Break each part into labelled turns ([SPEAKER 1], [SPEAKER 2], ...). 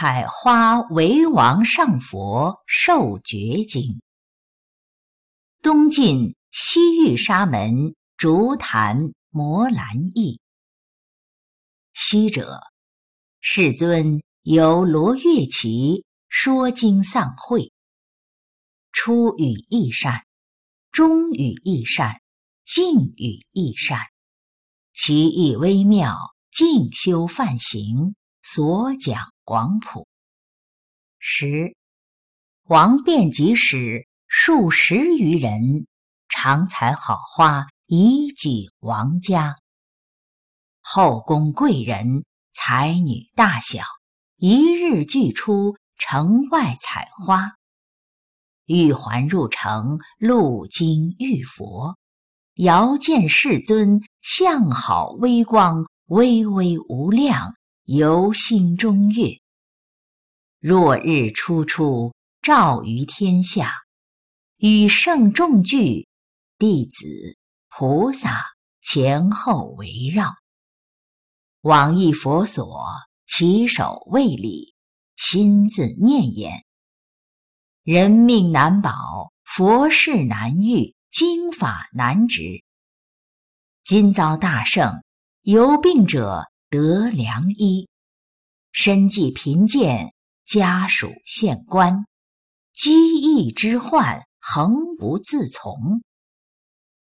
[SPEAKER 1] 采花为王上佛受觉经。东晋西域沙门竹坛摩兰译。昔者，世尊由罗月骑说经散会，初语意善，中语意善，尽语意善，其意微妙，静修梵行，所讲广普。十王遍及使数十余人，常采好花以济王家。后宫贵人、才女大小，一日俱出城外采花。玉环入城，路经玉佛，遥见世尊相好微光，微微无量，游心中月。若日初出，照于天下，与圣众聚，弟子、菩萨前后围绕。往诣佛所，起手未礼，心自念言：人命难保，佛事难遇，经法难执。今遭大圣，有病者得良医，身既贫贱，家属县官，机疫之患，恒不自从。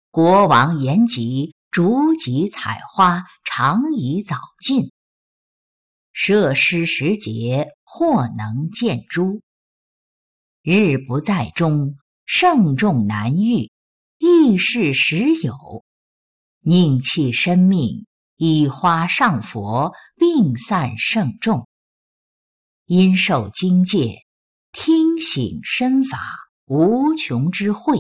[SPEAKER 1] 国王言及。逐级采花，常以早尽。设施时节，或能见诸。日不在中，盛众难遇。异事时有，宁弃生命，以花上佛，并散圣众。因受经戒，听醒身法，无穷之慧。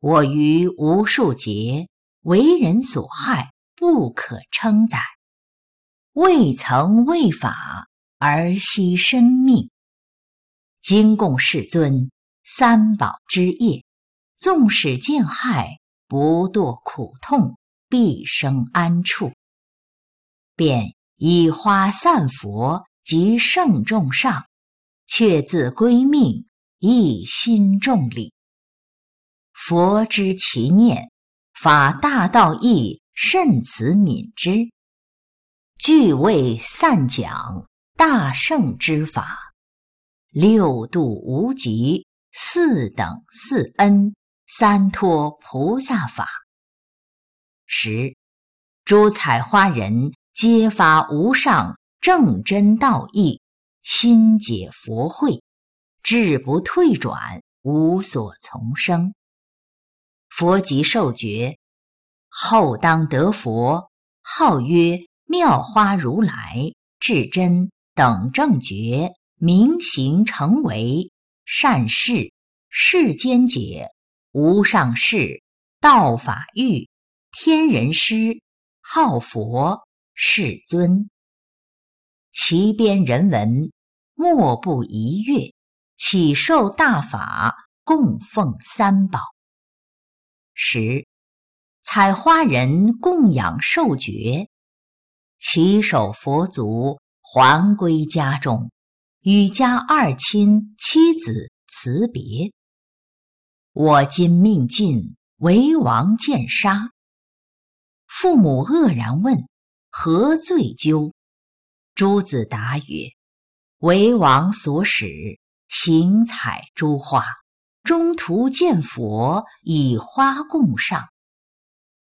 [SPEAKER 1] 我于无数劫。为人所害，不可称载。未曾为法而惜生命，今供世尊三宝之业，纵使见害，不堕苦痛，必生安处。便以花散佛及圣众上，却自归命，一心众礼。佛知其念。法大道义，甚慈悯之，具为散讲大圣之法，六度无极，四等四恩，三托菩萨法。十诸采花人皆发无上正真道义，心解佛慧，志不退转，无所从生。佛即受觉，后当得佛，号曰妙花如来至真等正觉，明行成为善事世间解无上士道法欲天人师号佛世尊。其编人文莫不一阅，起受大法，供奉三宝。十，采花人供养受觉，起手佛足，还归家中，与家二亲妻子辞别。我今命尽，为王见杀。父母愕然问：何罪究？诸子答曰：为王所使，行采诸花。中途见佛以花供上，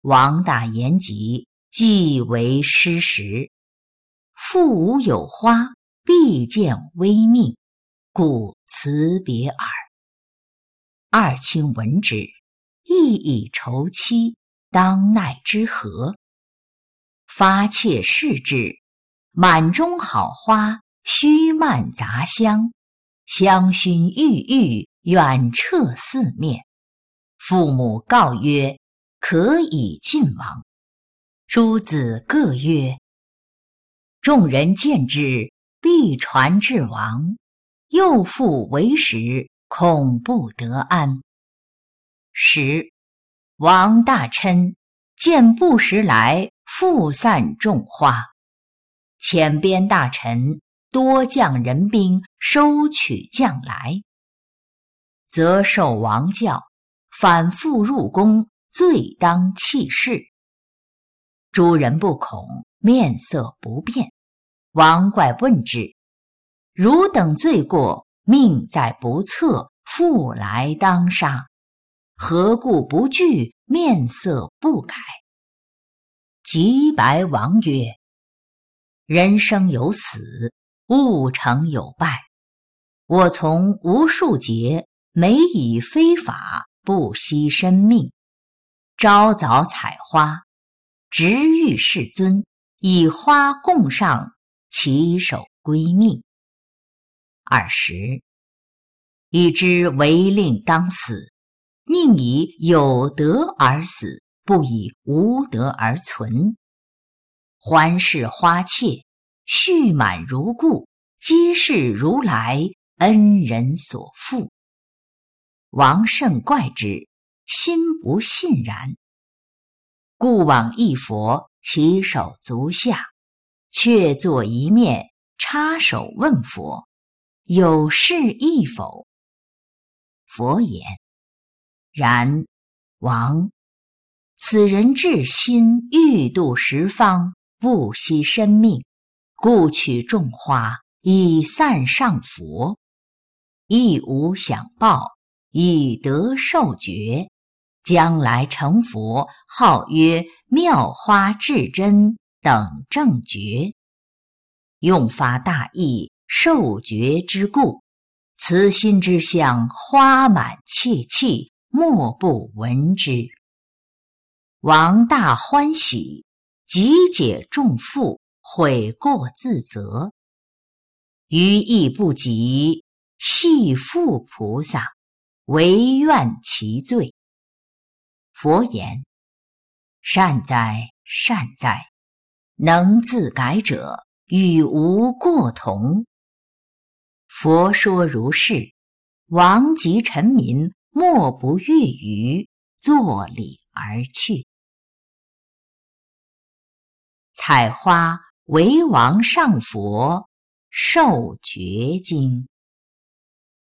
[SPEAKER 1] 王大言及，即为失时。父无有花，必见微命，故辞别耳。二亲闻之，亦以愁戚，当奈之何？发切视之，满中好花，须蔓杂香，香薰郁郁。远彻四面，父母告曰：“可以进王。”诸子各曰：“众人见之，必传至王。又复为时，恐不得安。”十王大琛见不时来，复散众花。遣边大臣多将人兵收取将来，则受王教，反复入宫，罪当弃市。诸人不恐，面色不变。王怪问之：“汝等罪过，命在不测，复来当杀，何故不惧？面色不改？”即白王曰：“人生有死，物成有败。我从无数劫，每以非法，不惜生命。朝早采花，直遇世尊，以花供上，起手归命。二十，已知违令当死，宁以有德而死。”不以无德而存，环视花妾，蓄满如故，皆是如来恩人所负。王甚怪之，心不信然。故往一佛，其手足下，却坐一面，插手问佛：“有事亦否？”佛言：“然，王。”此人至心欲度十方，不惜生命，故取众花以散上佛，亦无想报，以得受觉，将来成佛，号曰妙花至真等正觉，用发大意受觉之故，慈心之相花满切气，莫不闻之。王大欢喜，即解众负，悔过自责。余亦不及，系复菩萨，唯愿其罪。佛言：善哉，善哉！能自改者，与无过同。佛说如是，王及臣民莫不悦于，作礼而去。采花为王上佛受觉经。